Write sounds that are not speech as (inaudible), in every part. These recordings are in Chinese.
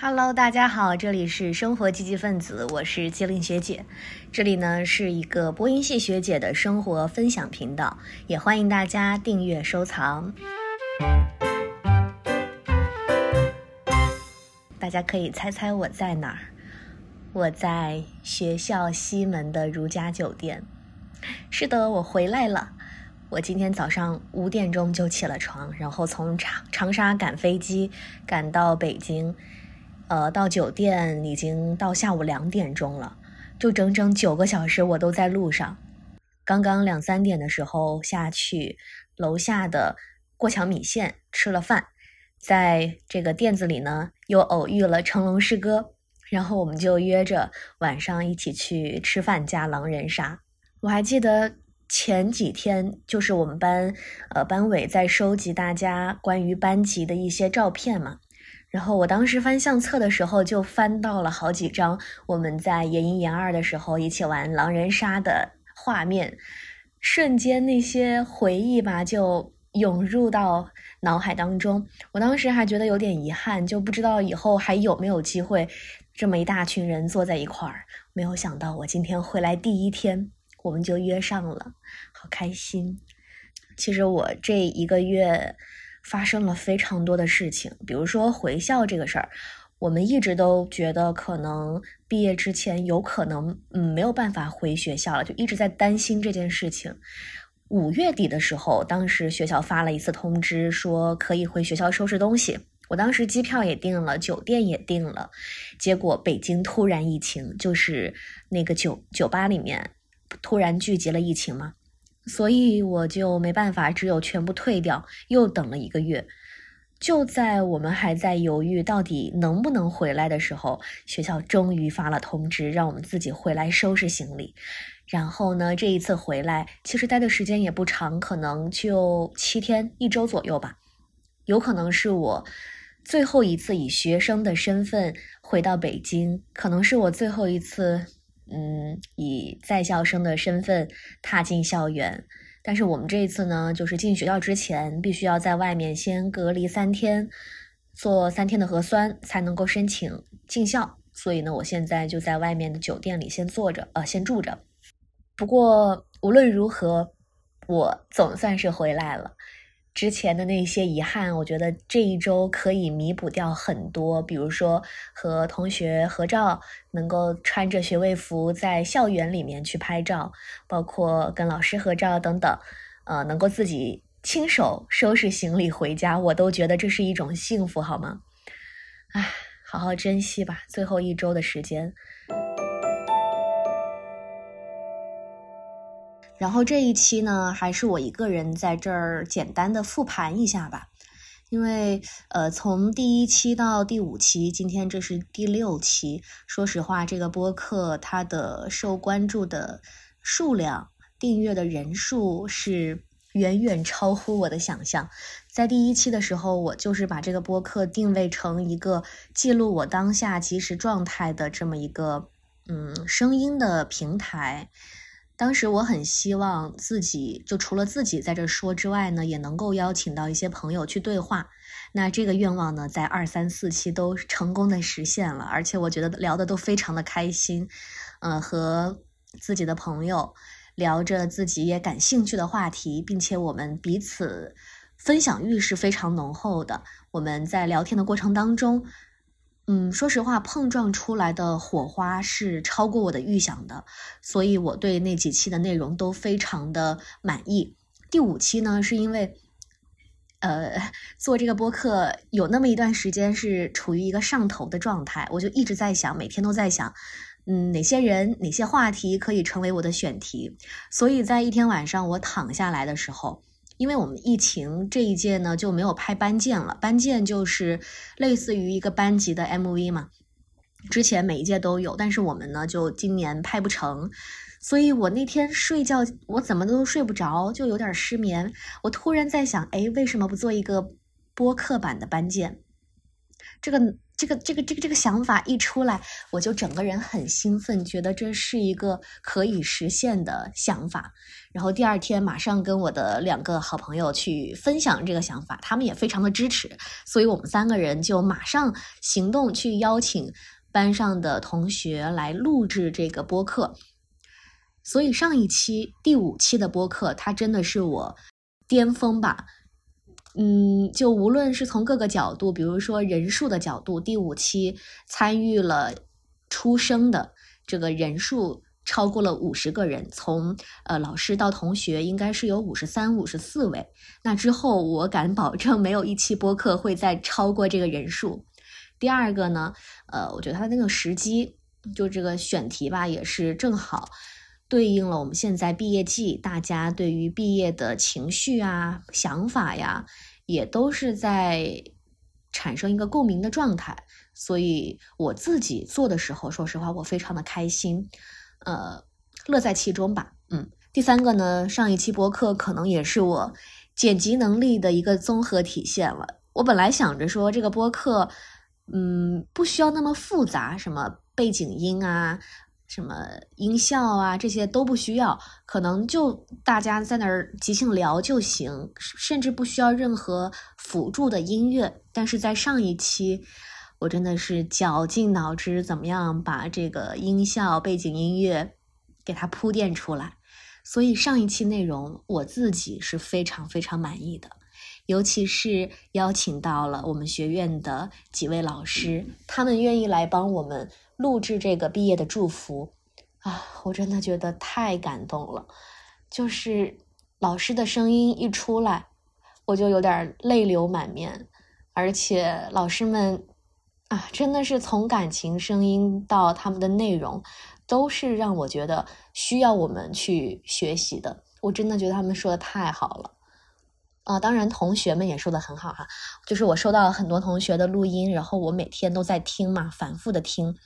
Hello，大家好，这里是生活积极分子，我是机灵学姐。这里呢是一个播音系学姐的生活分享频道，也欢迎大家订阅收藏。大家可以猜猜我在哪儿？我在学校西门的如家酒店。是的，我回来了。我今天早上五点钟就起了床，然后从长长沙赶飞机赶到北京。呃，到酒店已经到下午两点钟了，就整整九个小时我都在路上。刚刚两三点的时候下去楼下的过桥米线吃了饭，在这个店子里呢又偶遇了成龙师哥，然后我们就约着晚上一起去吃饭加狼人杀。我还记得前几天就是我们班呃班委在收集大家关于班级的一些照片嘛。然后我当时翻相册的时候，就翻到了好几张我们在研一、研二的时候一起玩狼人杀的画面，瞬间那些回忆吧就涌入到脑海当中。我当时还觉得有点遗憾，就不知道以后还有没有机会这么一大群人坐在一块儿。没有想到我今天回来第一天，我们就约上了，好开心。其实我这一个月。发生了非常多的事情，比如说回校这个事儿，我们一直都觉得可能毕业之前有可能嗯没有办法回学校了，就一直在担心这件事情。五月底的时候，当时学校发了一次通知，说可以回学校收拾东西。我当时机票也订了，酒店也订了，结果北京突然疫情，就是那个酒酒吧里面突然聚集了疫情嘛。所以我就没办法，只有全部退掉，又等了一个月。就在我们还在犹豫到底能不能回来的时候，学校终于发了通知，让我们自己回来收拾行李。然后呢，这一次回来其实待的时间也不长，可能就七天、一周左右吧。有可能是我最后一次以学生的身份回到北京，可能是我最后一次。嗯，以在校生的身份踏进校园，但是我们这一次呢，就是进学校之前必须要在外面先隔离三天，做三天的核酸才能够申请进校。所以呢，我现在就在外面的酒店里先坐着，呃，先住着。不过无论如何，我总算是回来了。之前的那些遗憾，我觉得这一周可以弥补掉很多。比如说和同学合照，能够穿着学位服在校园里面去拍照，包括跟老师合照等等，呃，能够自己亲手收拾行李回家，我都觉得这是一种幸福，好吗？唉，好好珍惜吧，最后一周的时间。然后这一期呢，还是我一个人在这儿简单的复盘一下吧，因为呃，从第一期到第五期，今天这是第六期。说实话，这个播客它的受关注的数量、订阅的人数是远远超乎我的想象。在第一期的时候，我就是把这个播客定位成一个记录我当下即时状态的这么一个嗯声音的平台。当时我很希望自己就除了自己在这说之外呢，也能够邀请到一些朋友去对话。那这个愿望呢，在二三四期都成功的实现了，而且我觉得聊的都非常的开心。嗯，和自己的朋友聊着自己也感兴趣的话题，并且我们彼此分享欲是非常浓厚的。我们在聊天的过程当中。嗯，说实话，碰撞出来的火花是超过我的预想的，所以我对那几期的内容都非常的满意。第五期呢，是因为，呃，做这个播客有那么一段时间是处于一个上头的状态，我就一直在想，每天都在想，嗯，哪些人、哪些话题可以成为我的选题。所以在一天晚上我躺下来的时候。因为我们疫情这一届呢就没有拍班建了，班建就是类似于一个班级的 MV 嘛。之前每一届都有，但是我们呢就今年拍不成，所以我那天睡觉我怎么都睡不着，就有点失眠。我突然在想，哎，为什么不做一个播客版的班建？这个这个这个这个这个想法一出来，我就整个人很兴奋，觉得这是一个可以实现的想法。然后第二天马上跟我的两个好朋友去分享这个想法，他们也非常的支持，所以我们三个人就马上行动去邀请班上的同学来录制这个播客。所以上一期第五期的播客，它真的是我巅峰吧。嗯，就无论是从各个角度，比如说人数的角度，第五期参与了出生的这个人数超过了五十个人，从呃老师到同学应该是有五十三、五十四位。那之后我敢保证，没有一期播客会再超过这个人数。第二个呢，呃，我觉得它那个时机，就这个选题吧，也是正好对应了我们现在毕业季，大家对于毕业的情绪啊、想法呀。也都是在产生一个共鸣的状态，所以我自己做的时候，说实话，我非常的开心，呃，乐在其中吧。嗯，第三个呢，上一期播客可能也是我剪辑能力的一个综合体现了。我本来想着说这个播客，嗯，不需要那么复杂，什么背景音啊。什么音效啊，这些都不需要，可能就大家在那儿即兴聊就行，甚至不需要任何辅助的音乐。但是在上一期，我真的是绞尽脑汁，怎么样把这个音效、背景音乐给它铺垫出来。所以上一期内容我自己是非常非常满意的，尤其是邀请到了我们学院的几位老师，他们愿意来帮我们。录制这个毕业的祝福啊，我真的觉得太感动了。就是老师的声音一出来，我就有点泪流满面。而且老师们啊，真的是从感情声音到他们的内容，都是让我觉得需要我们去学习的。我真的觉得他们说的太好了啊！当然，同学们也说的很好哈。就是我收到了很多同学的录音，然后我每天都在听嘛，反复的听。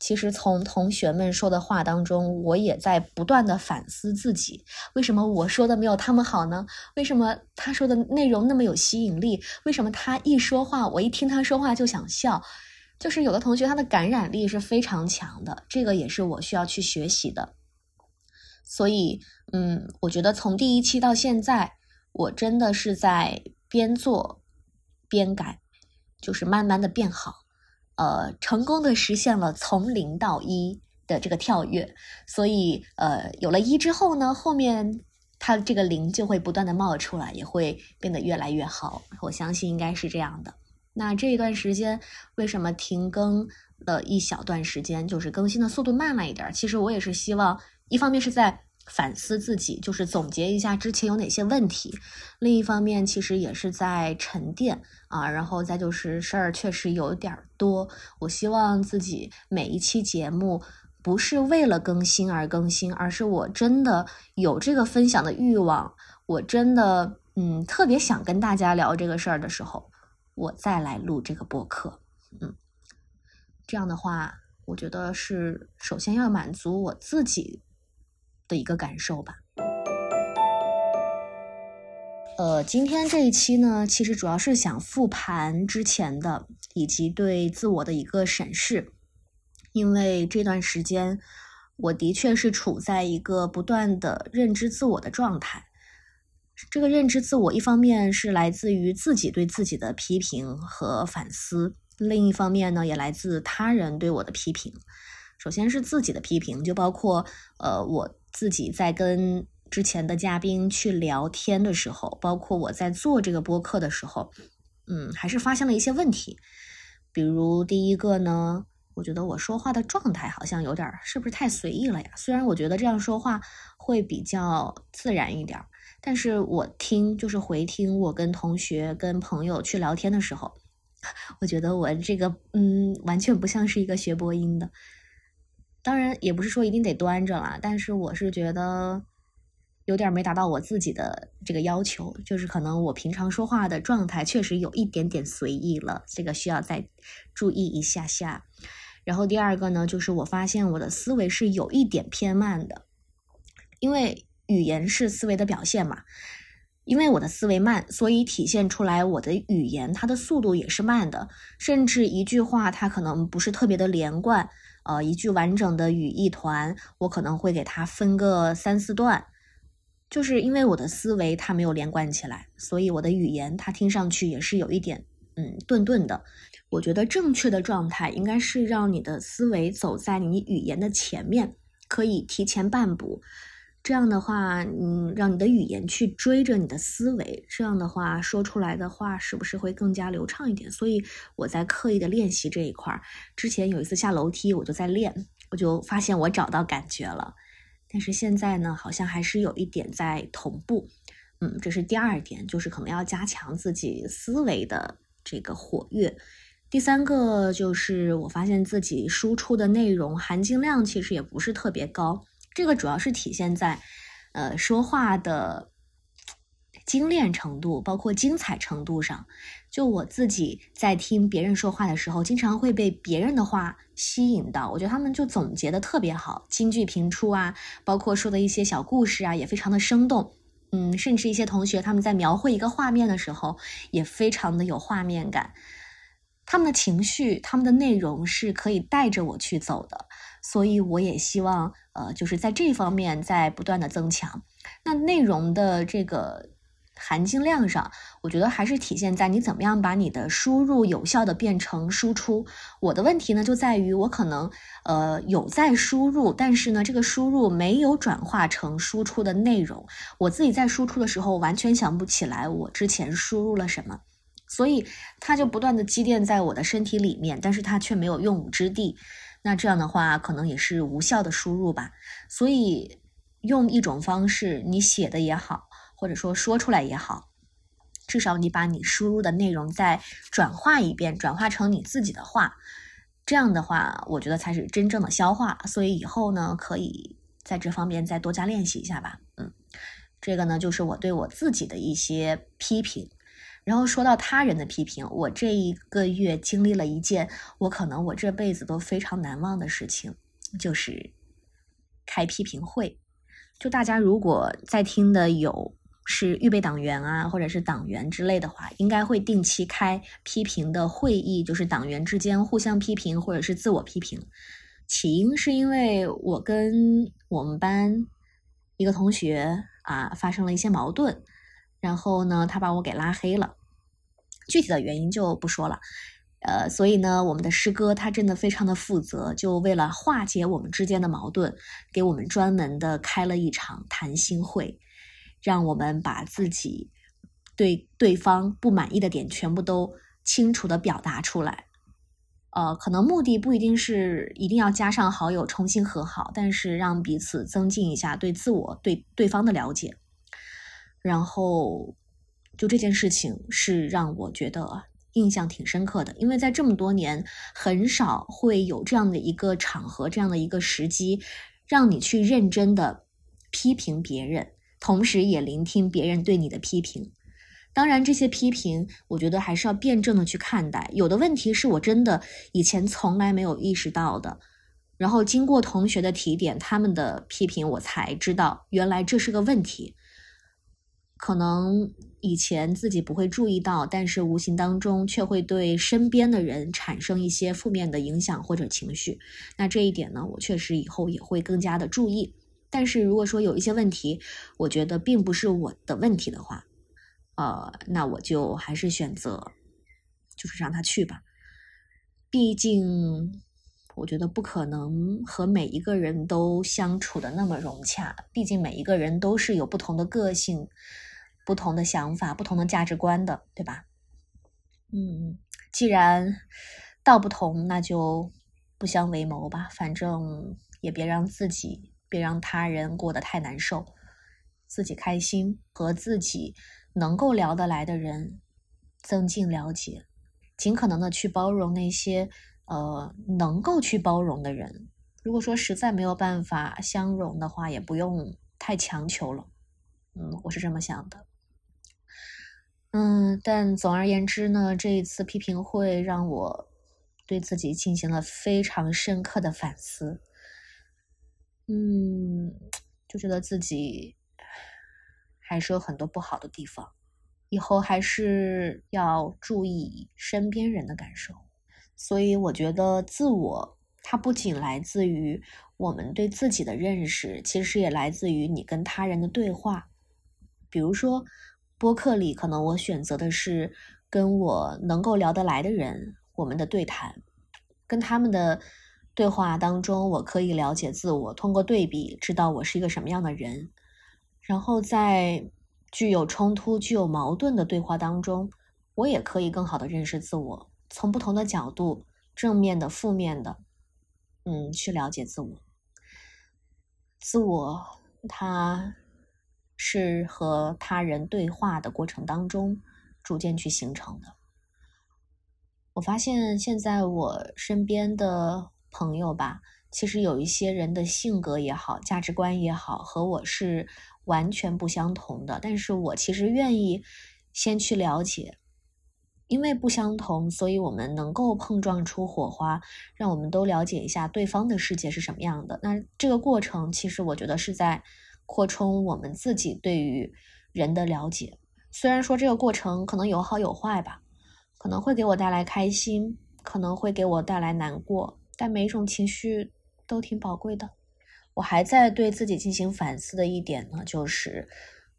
其实从同学们说的话当中，我也在不断的反思自己：为什么我说的没有他们好呢？为什么他说的内容那么有吸引力？为什么他一说话，我一听他说话就想笑？就是有的同学他的感染力是非常强的，这个也是我需要去学习的。所以，嗯，我觉得从第一期到现在，我真的是在边做边改，就是慢慢的变好。呃，成功的实现了从零到一的这个跳跃，所以呃，有了一之后呢，后面它这个零就会不断的冒出来，也会变得越来越好。我相信应该是这样的。那这一段时间为什么停更了一小段时间，就是更新的速度慢了一点？其实我也是希望，一方面是在。反思自己，就是总结一下之前有哪些问题。另一方面，其实也是在沉淀啊。然后再就是事儿确实有点多。我希望自己每一期节目不是为了更新而更新，而是我真的有这个分享的欲望，我真的嗯特别想跟大家聊这个事儿的时候，我再来录这个播客。嗯，这样的话，我觉得是首先要满足我自己。的一个感受吧。呃，今天这一期呢，其实主要是想复盘之前的，以及对自我的一个审视。因为这段时间，我的确是处在一个不断的认知自我的状态。这个认知自我，一方面是来自于自己对自己的批评和反思，另一方面呢，也来自他人对我的批评。首先是自己的批评，就包括呃我。自己在跟之前的嘉宾去聊天的时候，包括我在做这个播客的时候，嗯，还是发现了一些问题。比如第一个呢，我觉得我说话的状态好像有点是不是太随意了呀？虽然我觉得这样说话会比较自然一点，但是我听就是回听我跟同学、跟朋友去聊天的时候，(laughs) 我觉得我这个嗯，完全不像是一个学播音的。当然也不是说一定得端着啦，但是我是觉得有点没达到我自己的这个要求，就是可能我平常说话的状态确实有一点点随意了，这个需要再注意一下下。然后第二个呢，就是我发现我的思维是有一点偏慢的，因为语言是思维的表现嘛。因为我的思维慢，所以体现出来我的语言它的速度也是慢的，甚至一句话它可能不是特别的连贯，呃，一句完整的语义团，我可能会给它分个三四段，就是因为我的思维它没有连贯起来，所以我的语言它听上去也是有一点嗯顿顿的。我觉得正确的状态应该是让你的思维走在你语言的前面，可以提前半步。这样的话，嗯，让你的语言去追着你的思维，这样的话说出来的话是不是会更加流畅一点？所以我在刻意的练习这一块儿。之前有一次下楼梯，我就在练，我就发现我找到感觉了。但是现在呢，好像还是有一点在同步。嗯，这是第二点，就是可能要加强自己思维的这个活跃。第三个就是我发现自己输出的内容含金量其实也不是特别高。这个主要是体现在，呃，说话的精炼程度，包括精彩程度上。就我自己在听别人说话的时候，经常会被别人的话吸引到。我觉得他们就总结的特别好，金句频出啊，包括说的一些小故事啊，也非常的生动。嗯，甚至一些同学他们在描绘一个画面的时候，也非常的有画面感。他们的情绪，他们的内容是可以带着我去走的。所以我也希望，呃，就是在这方面在不断的增强。那内容的这个含金量上，我觉得还是体现在你怎么样把你的输入有效的变成输出。我的问题呢，就在于我可能，呃，有在输入，但是呢，这个输入没有转化成输出的内容。我自己在输出的时候，完全想不起来我之前输入了什么，所以它就不断的积淀在我的身体里面，但是它却没有用武之地。那这样的话，可能也是无效的输入吧。所以，用一种方式，你写的也好，或者说说出来也好，至少你把你输入的内容再转化一遍，转化成你自己的话。这样的话，我觉得才是真正的消化。所以以后呢，可以在这方面再多加练习一下吧。嗯，这个呢，就是我对我自己的一些批评。然后说到他人的批评，我这一个月经历了一件我可能我这辈子都非常难忘的事情，就是开批评会。就大家如果在听的有是预备党员啊，或者是党员之类的话，应该会定期开批评的会议，就是党员之间互相批评或者是自我批评。起因是因为我跟我们班一个同学啊发生了一些矛盾。然后呢，他把我给拉黑了，具体的原因就不说了。呃，所以呢，我们的师哥他真的非常的负责，就为了化解我们之间的矛盾，给我们专门的开了一场谈心会，让我们把自己对对方不满意的点全部都清楚的表达出来。呃，可能目的不一定是一定要加上好友重新和好，但是让彼此增进一下对自我对对方的了解。然后，就这件事情是让我觉得印象挺深刻的，因为在这么多年，很少会有这样的一个场合，这样的一个时机，让你去认真的批评别人，同时也聆听别人对你的批评。当然，这些批评，我觉得还是要辩证的去看待。有的问题是我真的以前从来没有意识到的，然后经过同学的提点，他们的批评，我才知道原来这是个问题。可能以前自己不会注意到，但是无形当中却会对身边的人产生一些负面的影响或者情绪。那这一点呢，我确实以后也会更加的注意。但是如果说有一些问题，我觉得并不是我的问题的话，呃，那我就还是选择，就是让他去吧。毕竟。我觉得不可能和每一个人都相处的那么融洽，毕竟每一个人都是有不同的个性、不同的想法、不同的价值观的，对吧？嗯，既然道不同，那就不相为谋吧。反正也别让自己、别让他人过得太难受，自己开心，和自己能够聊得来的人增进了解，尽可能的去包容那些。呃，能够去包容的人，如果说实在没有办法相容的话，也不用太强求了。嗯，我是这么想的。嗯，但总而言之呢，这一次批评会让我对自己进行了非常深刻的反思。嗯，就觉得自己还是有很多不好的地方。以后还是要注意身边人的感受。所以我觉得自我，它不仅来自于我们对自己的认识，其实也来自于你跟他人的对话。比如说，播客里可能我选择的是跟我能够聊得来的人，我们的对谈，跟他们的对话当中，我可以了解自我，通过对比知道我是一个什么样的人。然后在具有冲突、具有矛盾的对话当中，我也可以更好的认识自我，从不同的角度，正面的、负面的，嗯，去了解自我。自我，它。是和他人对话的过程当中逐渐去形成的。我发现现在我身边的朋友吧，其实有一些人的性格也好，价值观也好，和我是完全不相同的。但是我其实愿意先去了解，因为不相同，所以我们能够碰撞出火花，让我们都了解一下对方的世界是什么样的。那这个过程，其实我觉得是在。扩充我们自己对于人的了解，虽然说这个过程可能有好有坏吧，可能会给我带来开心，可能会给我带来难过，但每一种情绪都挺宝贵的。我还在对自己进行反思的一点呢，就是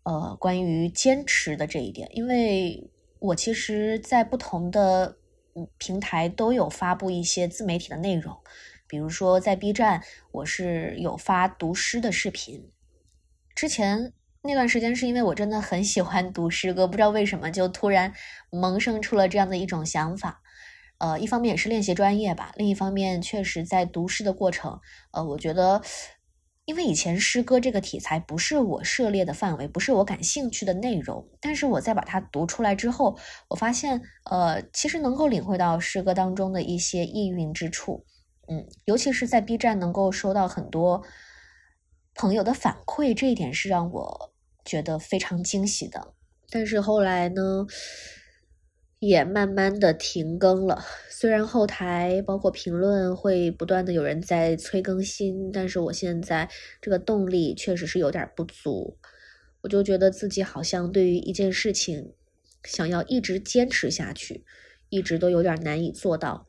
呃关于坚持的这一点，因为我其实，在不同的嗯平台都有发布一些自媒体的内容，比如说在 B 站，我是有发读诗的视频。之前那段时间是因为我真的很喜欢读诗歌，不知道为什么就突然萌生出了这样的一种想法。呃，一方面也是练习专业吧，另一方面确实在读诗的过程，呃，我觉得因为以前诗歌这个题材不是我涉猎的范围，不是我感兴趣的内容，但是我在把它读出来之后，我发现呃，其实能够领会到诗歌当中的一些意蕴之处。嗯，尤其是在 B 站能够收到很多。朋友的反馈，这一点是让我觉得非常惊喜的。但是后来呢，也慢慢的停更了。虽然后台包括评论会不断的有人在催更新，但是我现在这个动力确实是有点不足。我就觉得自己好像对于一件事情，想要一直坚持下去，一直都有点难以做到。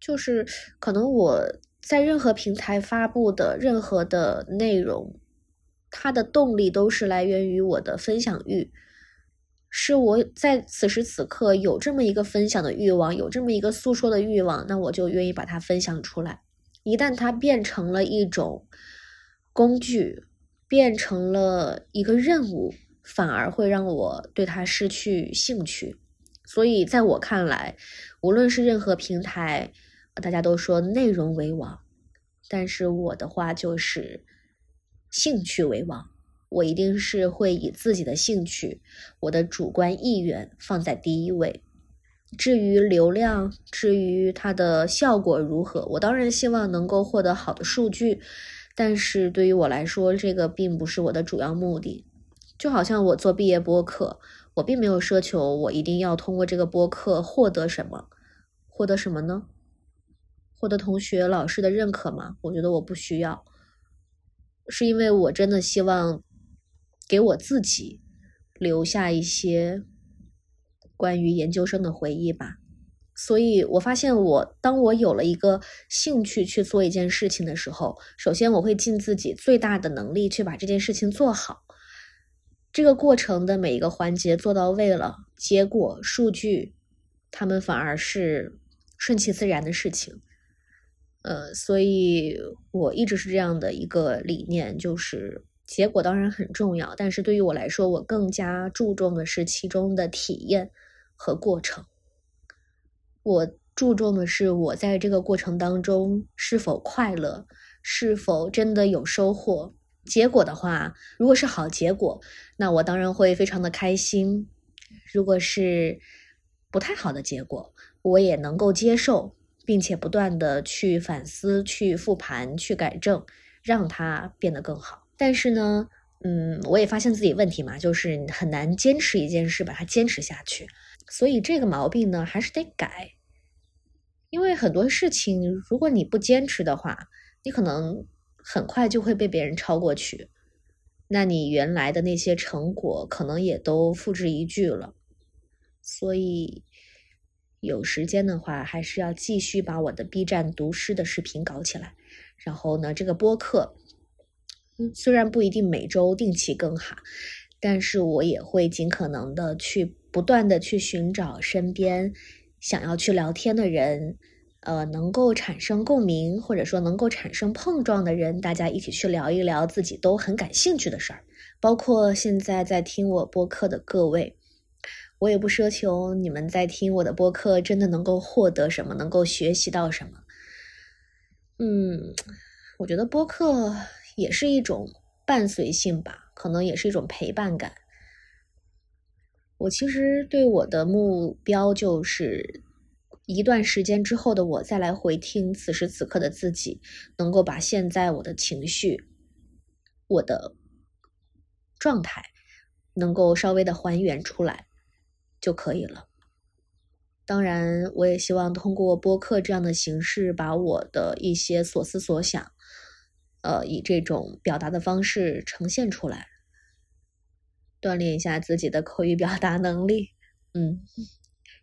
就是可能我。在任何平台发布的任何的内容，它的动力都是来源于我的分享欲，是我在此时此刻有这么一个分享的欲望，有这么一个诉说的欲望，那我就愿意把它分享出来。一旦它变成了一种工具，变成了一个任务，反而会让我对它失去兴趣。所以，在我看来，无论是任何平台。大家都说内容为王，但是我的话就是兴趣为王。我一定是会以自己的兴趣、我的主观意愿放在第一位。至于流量，至于它的效果如何，我当然希望能够获得好的数据。但是对于我来说，这个并不是我的主要目的。就好像我做毕业播客，我并没有奢求我一定要通过这个播客获得什么，获得什么呢？获得同学、老师的认可吗？我觉得我不需要，是因为我真的希望给我自己留下一些关于研究生的回忆吧。所以我发现，我当我有了一个兴趣去做一件事情的时候，首先我会尽自己最大的能力去把这件事情做好。这个过程的每一个环节做到位了，结果、数据，他们反而是顺其自然的事情。呃，所以我一直是这样的一个理念，就是结果当然很重要，但是对于我来说，我更加注重的是其中的体验和过程。我注重的是我在这个过程当中是否快乐，是否真的有收获。结果的话，如果是好结果，那我当然会非常的开心；如果是不太好的结果，我也能够接受。并且不断的去反思、去复盘、去改正，让它变得更好。但是呢，嗯，我也发现自己问题嘛，就是很难坚持一件事，把它坚持下去。所以这个毛病呢，还是得改。因为很多事情，如果你不坚持的话，你可能很快就会被别人超过去。那你原来的那些成果可能也都付之一炬了。所以有时间的话，还是要继续把我的 B 站读诗的视频搞起来。然后呢，这个播客，嗯，虽然不一定每周定期更哈，但是我也会尽可能的去不断的去寻找身边想要去聊天的人。呃，能够产生共鸣，或者说能够产生碰撞的人，大家一起去聊一聊自己都很感兴趣的事儿。包括现在在听我播客的各位，我也不奢求你们在听我的播客真的能够获得什么，能够学习到什么。嗯，我觉得播客也是一种伴随性吧，可能也是一种陪伴感。我其实对我的目标就是。一段时间之后的我再来回听此时此刻的自己，能够把现在我的情绪、我的状态能够稍微的还原出来就可以了。当然，我也希望通过播客这样的形式，把我的一些所思所想，呃，以这种表达的方式呈现出来，锻炼一下自己的口语表达能力。嗯，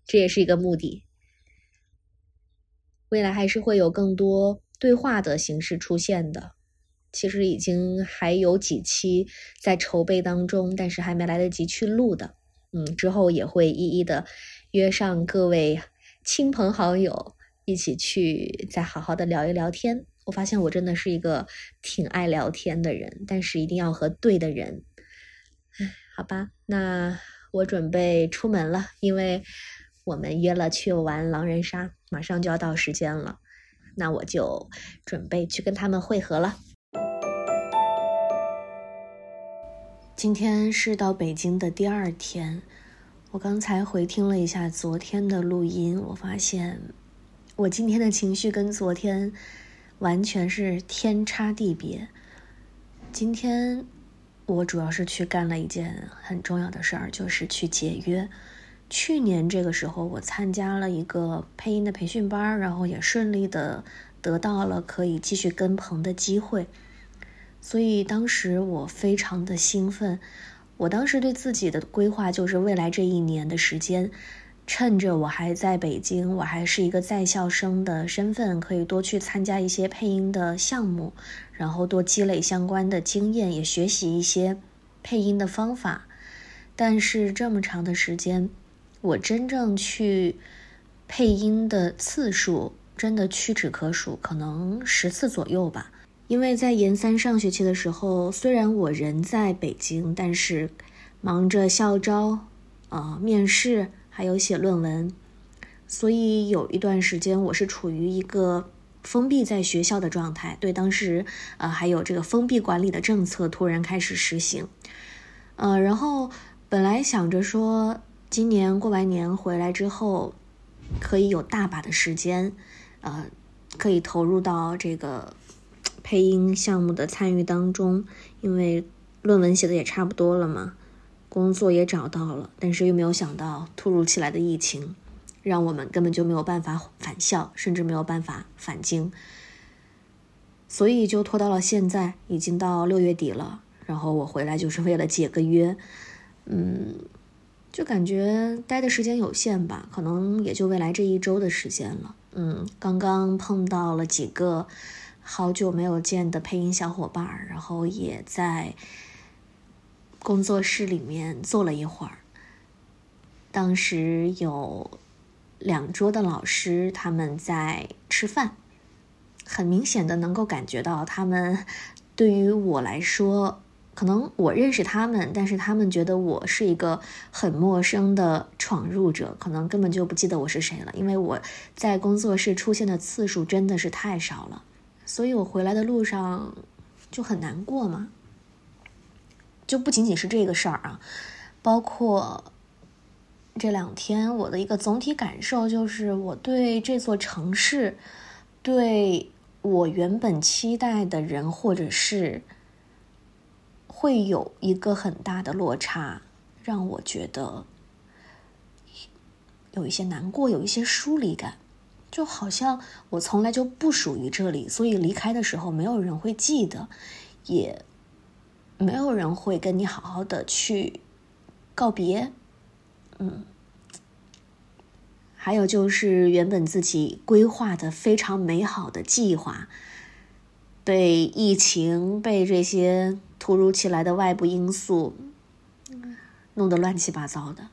这也是一个目的。未来还是会有更多对话的形式出现的，其实已经还有几期在筹备当中，但是还没来得及去录的。嗯，之后也会一一的约上各位亲朋好友一起去再好好的聊一聊天。我发现我真的是一个挺爱聊天的人，但是一定要和对的人。唉，好吧，那我准备出门了，因为。我们约了去玩狼人杀，马上就要到时间了，那我就准备去跟他们会合了。今天是到北京的第二天，我刚才回听了一下昨天的录音，我发现我今天的情绪跟昨天完全是天差地别。今天我主要是去干了一件很重要的事儿，就是去解约。去年这个时候，我参加了一个配音的培训班，然后也顺利的得到了可以继续跟棚的机会，所以当时我非常的兴奋。我当时对自己的规划就是未来这一年的时间，趁着我还在北京，我还是一个在校生的身份，可以多去参加一些配音的项目，然后多积累相关的经验，也学习一些配音的方法。但是这么长的时间。我真正去配音的次数真的屈指可数，可能十次左右吧。因为在研三上学期的时候，虽然我人在北京，但是忙着校招、啊面试，还有写论文，所以有一段时间我是处于一个封闭在学校的状态。对，当时呃还有这个封闭管理的政策突然开始实行，呃，然后本来想着说。今年过完年回来之后，可以有大把的时间，呃，可以投入到这个配音项目的参与当中。因为论文写的也差不多了嘛，工作也找到了，但是又没有想到突如其来的疫情，让我们根本就没有办法返校，甚至没有办法返京，所以就拖到了现在，已经到六月底了。然后我回来就是为了解个约，嗯。就感觉待的时间有限吧，可能也就未来这一周的时间了。嗯，刚刚碰到了几个好久没有见的配音小伙伴，然后也在工作室里面坐了一会儿。当时有两桌的老师他们在吃饭，很明显的能够感觉到他们对于我来说。可能我认识他们，但是他们觉得我是一个很陌生的闯入者，可能根本就不记得我是谁了，因为我在工作室出现的次数真的是太少了，所以我回来的路上就很难过嘛。就不仅仅是这个事儿啊，包括这两天我的一个总体感受就是，我对这座城市，对我原本期待的人或者是。会有一个很大的落差，让我觉得有一些难过，有一些疏离感，就好像我从来就不属于这里，所以离开的时候没有人会记得，也没有人会跟你好好的去告别，嗯。还有就是原本自己规划的非常美好的计划，被疫情、被这些突如其来的外部因素弄得乱七八糟的。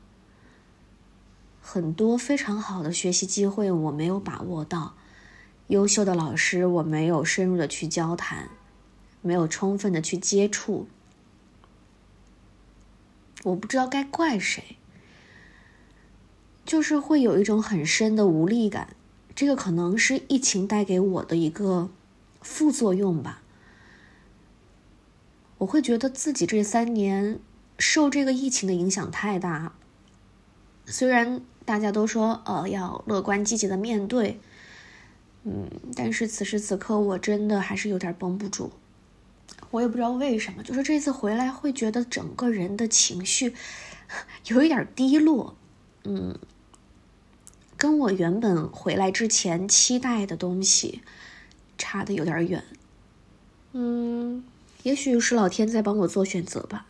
很多非常好的学习机会我没有把握到，优秀的老师我没有深入的去交谈，没有充分的去接触，我不知道该怪谁。就是会有一种很深的无力感，这个可能是疫情带给我的一个副作用吧。我会觉得自己这三年受这个疫情的影响太大。虽然大家都说呃要乐观积极的面对，嗯，但是此时此刻我真的还是有点绷不住。我也不知道为什么，就是这次回来会觉得整个人的情绪 (laughs) 有一点低落，嗯。跟我原本回来之前期待的东西差的有点远，嗯，也许是老天在帮我做选择吧。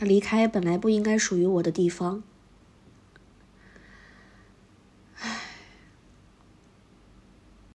离开本来不应该属于我的地方，